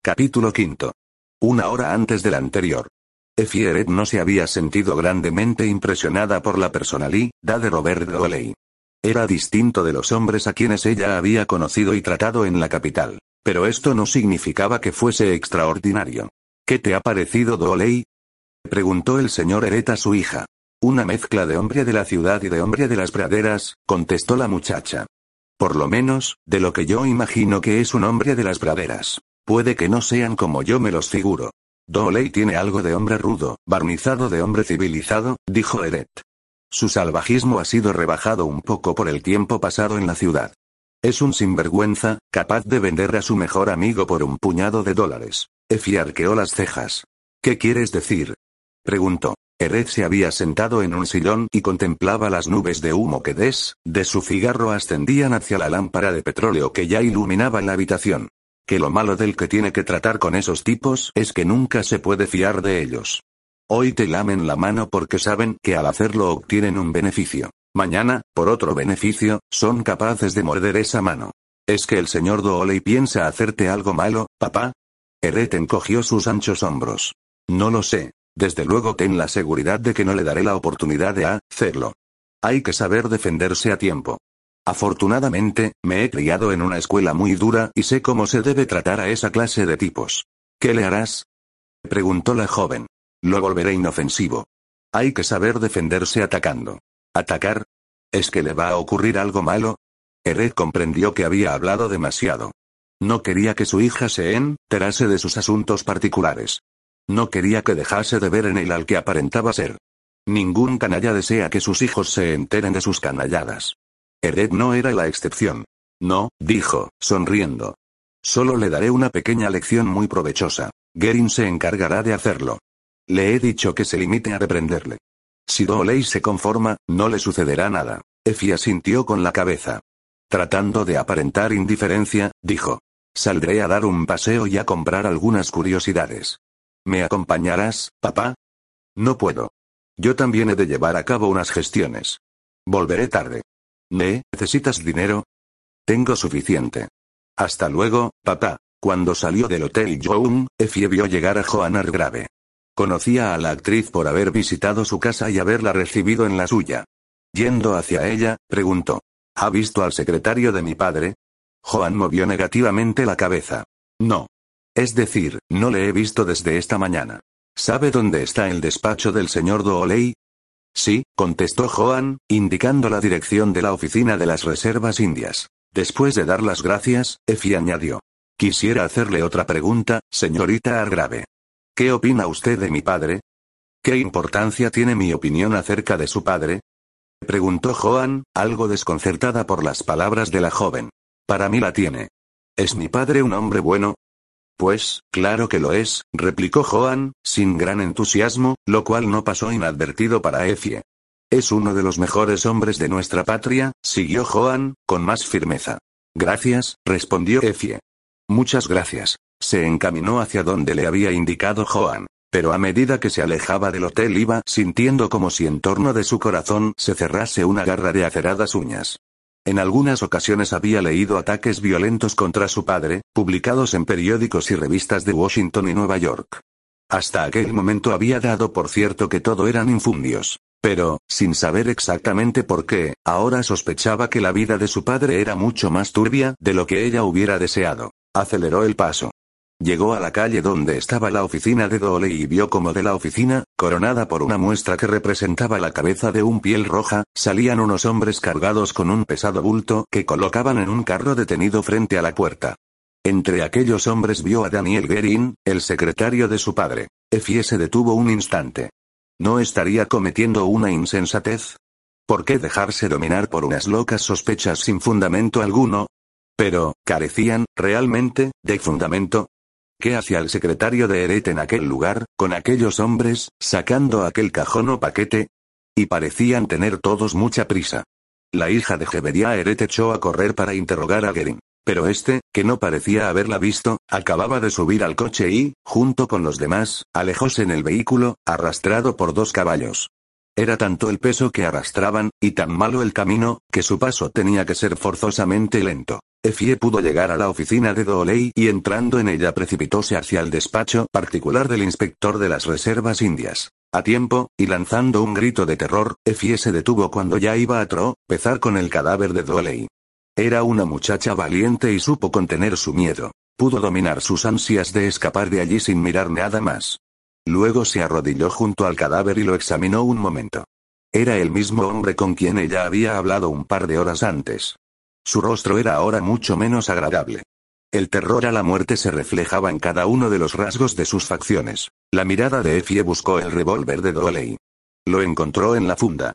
Capítulo quinto. Una hora antes del anterior. Efieret no se había sentido grandemente impresionada por la personalidad de Robert Doley. Era distinto de los hombres a quienes ella había conocido y tratado en la capital. Pero esto no significaba que fuese extraordinario. ¿Qué te ha parecido Doley? preguntó el señor Eret a su hija. Una mezcla de hombre de la ciudad y de hombre de las praderas, contestó la muchacha. Por lo menos, de lo que yo imagino que es un hombre de las praderas. Puede que no sean como yo me los figuro. Doley tiene algo de hombre rudo, barnizado de hombre civilizado, dijo Eret. Su salvajismo ha sido rebajado un poco por el tiempo pasado en la ciudad. Es un sinvergüenza, capaz de vender a su mejor amigo por un puñado de dólares. Efi arqueó las cejas. ¿Qué quieres decir? preguntó. Eret se había sentado en un sillón y contemplaba las nubes de humo que des, de su cigarro ascendían hacia la lámpara de petróleo que ya iluminaba la habitación que lo malo del que tiene que tratar con esos tipos es que nunca se puede fiar de ellos. Hoy te lamen la mano porque saben que al hacerlo obtienen un beneficio. Mañana, por otro beneficio, son capaces de morder esa mano. ¿Es que el señor Dooley piensa hacerte algo malo, papá? Eret encogió sus anchos hombros. No lo sé. Desde luego ten la seguridad de que no le daré la oportunidad de hacerlo. Hay que saber defenderse a tiempo. Afortunadamente, me he criado en una escuela muy dura y sé cómo se debe tratar a esa clase de tipos. ¿Qué le harás? preguntó la joven. Lo volveré inofensivo. Hay que saber defenderse atacando. ¿Atacar? ¿Es que le va a ocurrir algo malo? Eret comprendió que había hablado demasiado. No quería que su hija se enterase de sus asuntos particulares. No quería que dejase de ver en él al que aparentaba ser. Ningún canalla desea que sus hijos se enteren de sus canalladas. Eret no era la excepción. No, dijo, sonriendo. Solo le daré una pequeña lección muy provechosa. Gerin se encargará de hacerlo. Le he dicho que se limite a reprenderle. Si Doley se conforma, no le sucederá nada. Efia sintió con la cabeza. Tratando de aparentar indiferencia, dijo. Saldré a dar un paseo y a comprar algunas curiosidades. ¿Me acompañarás, papá? No puedo. Yo también he de llevar a cabo unas gestiones. Volveré tarde. ¿Ne, necesitas dinero? Tengo suficiente. Hasta luego, papá. Cuando salió del hotel Joan, Effie vio llegar a Joan Argrave. Conocía a la actriz por haber visitado su casa y haberla recibido en la suya. Yendo hacia ella, preguntó. ¿Ha visto al secretario de mi padre? Joan movió negativamente la cabeza. No. Es decir, no le he visto desde esta mañana. ¿Sabe dónde está el despacho del señor Dooley? Sí, contestó Joan, indicando la dirección de la oficina de las Reservas Indias. Después de dar las gracias, Effie añadió. Quisiera hacerle otra pregunta, señorita Argrave. ¿Qué opina usted de mi padre? ¿Qué importancia tiene mi opinión acerca de su padre? Preguntó Joan, algo desconcertada por las palabras de la joven. Para mí la tiene. ¿Es mi padre un hombre bueno? Pues, claro que lo es, replicó Joan, sin gran entusiasmo, lo cual no pasó inadvertido para Efie. Es uno de los mejores hombres de nuestra patria, siguió Joan, con más firmeza. Gracias, respondió Efie. Muchas gracias. Se encaminó hacia donde le había indicado Joan. Pero a medida que se alejaba del hotel iba sintiendo como si en torno de su corazón se cerrase una garra de aceradas uñas. En algunas ocasiones había leído ataques violentos contra su padre, publicados en periódicos y revistas de Washington y Nueva York. Hasta aquel momento había dado por cierto que todo eran infundios. Pero, sin saber exactamente por qué, ahora sospechaba que la vida de su padre era mucho más turbia de lo que ella hubiera deseado. Aceleró el paso. Llegó a la calle donde estaba la oficina de Dole y vio como de la oficina, coronada por una muestra que representaba la cabeza de un piel roja, salían unos hombres cargados con un pesado bulto que colocaban en un carro detenido frente a la puerta. Entre aquellos hombres vio a Daniel Gerin, el secretario de su padre. Effie se detuvo un instante. ¿No estaría cometiendo una insensatez? ¿Por qué dejarse dominar por unas locas sospechas sin fundamento alguno? Pero, carecían, realmente, de fundamento, ¿Qué hacía el secretario de Eret en aquel lugar, con aquellos hombres, sacando aquel cajón o paquete? Y parecían tener todos mucha prisa. La hija de Jebedia Eret echó a correr para interrogar a Gerin. Pero este, que no parecía haberla visto, acababa de subir al coche y, junto con los demás, alejóse en el vehículo, arrastrado por dos caballos. Era tanto el peso que arrastraban, y tan malo el camino, que su paso tenía que ser forzosamente lento. Effie pudo llegar a la oficina de Dooley y entrando en ella precipitóse hacia el despacho particular del inspector de las reservas indias. A tiempo, y lanzando un grito de terror, Effie se detuvo cuando ya iba a tropezar con el cadáver de Dooley. Era una muchacha valiente y supo contener su miedo. Pudo dominar sus ansias de escapar de allí sin mirar nada más. Luego se arrodilló junto al cadáver y lo examinó un momento. Era el mismo hombre con quien ella había hablado un par de horas antes. Su rostro era ahora mucho menos agradable. El terror a la muerte se reflejaba en cada uno de los rasgos de sus facciones. La mirada de Effie buscó el revólver de Doley. Lo encontró en la funda.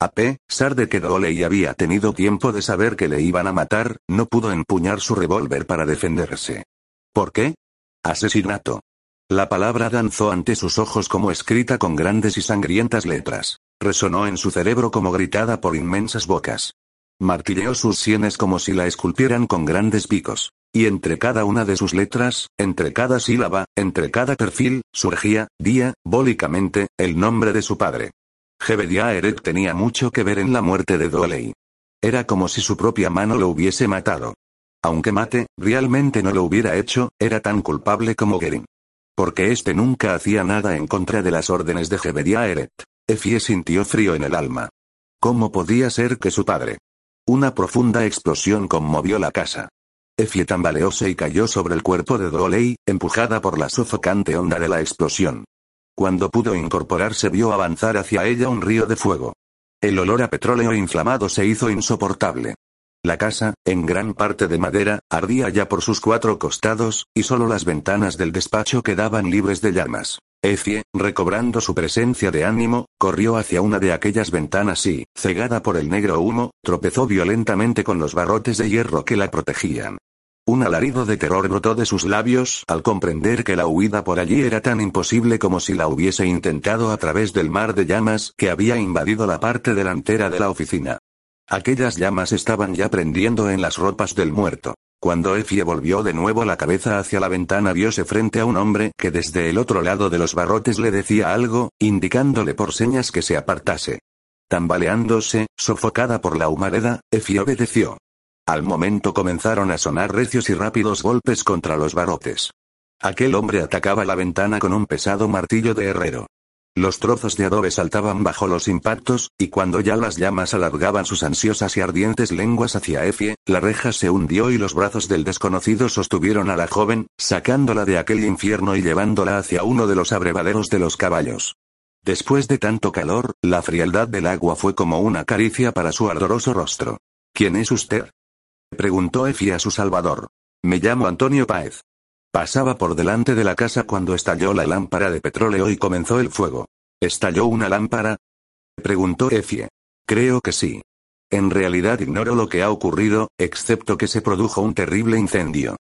A pesar de que Doley había tenido tiempo de saber que le iban a matar, no pudo empuñar su revólver para defenderse. ¿Por qué? Asesinato. La palabra danzó ante sus ojos como escrita con grandes y sangrientas letras. Resonó en su cerebro como gritada por inmensas bocas. Martilleó sus sienes como si la esculpieran con grandes picos. Y entre cada una de sus letras, entre cada sílaba, entre cada perfil, surgía, diabólicamente, el nombre de su padre. Jebedia Eret tenía mucho que ver en la muerte de Doley. Era como si su propia mano lo hubiese matado. Aunque Mate, realmente no lo hubiera hecho, era tan culpable como Gerin. Porque éste nunca hacía nada en contra de las órdenes de Jebedia Eret. Effie sintió frío en el alma. ¿Cómo podía ser que su padre? Una profunda explosión conmovió la casa. Effie tambaleóse y cayó sobre el cuerpo de Doley, empujada por la sofocante onda de la explosión. Cuando pudo incorporarse vio avanzar hacia ella un río de fuego. El olor a petróleo inflamado se hizo insoportable. La casa, en gran parte de madera, ardía ya por sus cuatro costados, y solo las ventanas del despacho quedaban libres de llamas. Effie, recobrando su presencia de ánimo, corrió hacia una de aquellas ventanas y, cegada por el negro humo, tropezó violentamente con los barrotes de hierro que la protegían. Un alarido de terror brotó de sus labios al comprender que la huida por allí era tan imposible como si la hubiese intentado a través del mar de llamas que había invadido la parte delantera de la oficina. Aquellas llamas estaban ya prendiendo en las ropas del muerto. Cuando Effie volvió de nuevo la cabeza hacia la ventana viose frente a un hombre que desde el otro lado de los barrotes le decía algo, indicándole por señas que se apartase. Tambaleándose, sofocada por la humareda, Effie obedeció. Al momento comenzaron a sonar recios y rápidos golpes contra los barrotes. Aquel hombre atacaba la ventana con un pesado martillo de herrero. Los trozos de adobe saltaban bajo los impactos, y cuando ya las llamas alargaban sus ansiosas y ardientes lenguas hacia Effie, la reja se hundió y los brazos del desconocido sostuvieron a la joven, sacándola de aquel infierno y llevándola hacia uno de los abrevaderos de los caballos. Después de tanto calor, la frialdad del agua fue como una caricia para su ardoroso rostro. ¿Quién es usted? preguntó Effie a su salvador. Me llamo Antonio Páez. Pasaba por delante de la casa cuando estalló la lámpara de petróleo y comenzó el fuego. ¿Estalló una lámpara? Preguntó Effie. Creo que sí. En realidad ignoro lo que ha ocurrido, excepto que se produjo un terrible incendio.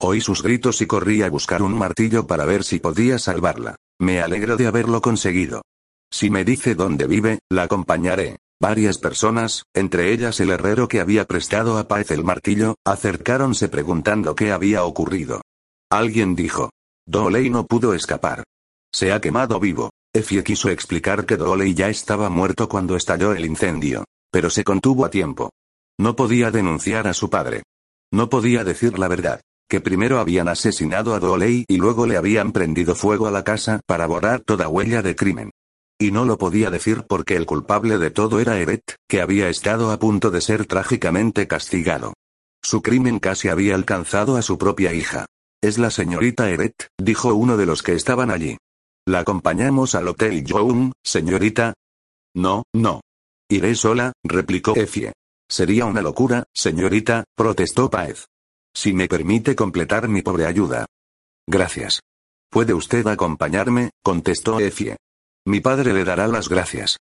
Oí sus gritos y corrí a buscar un martillo para ver si podía salvarla. Me alegro de haberlo conseguido. Si me dice dónde vive, la acompañaré. Varias personas, entre ellas el herrero que había prestado a Paz el martillo, acercáronse preguntando qué había ocurrido. Alguien dijo. Doley no pudo escapar. Se ha quemado vivo. Effie quiso explicar que Doley ya estaba muerto cuando estalló el incendio. Pero se contuvo a tiempo. No podía denunciar a su padre. No podía decir la verdad. Que primero habían asesinado a Doley y luego le habían prendido fuego a la casa para borrar toda huella de crimen. Y no lo podía decir porque el culpable de todo era Evet, que había estado a punto de ser trágicamente castigado. Su crimen casi había alcanzado a su propia hija. Es la señorita Eret, dijo uno de los que estaban allí. ¿La acompañamos al Hotel Young, señorita? No, no. Iré sola, replicó Effie. Sería una locura, señorita, protestó Paez. Si me permite completar mi pobre ayuda. Gracias. ¿Puede usted acompañarme? contestó Effie. Mi padre le dará las gracias.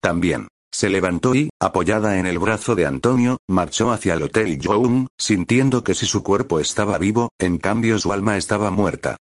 También. Se levantó y, apoyada en el brazo de Antonio, marchó hacia el Hotel Young, sintiendo que si su cuerpo estaba vivo, en cambio su alma estaba muerta.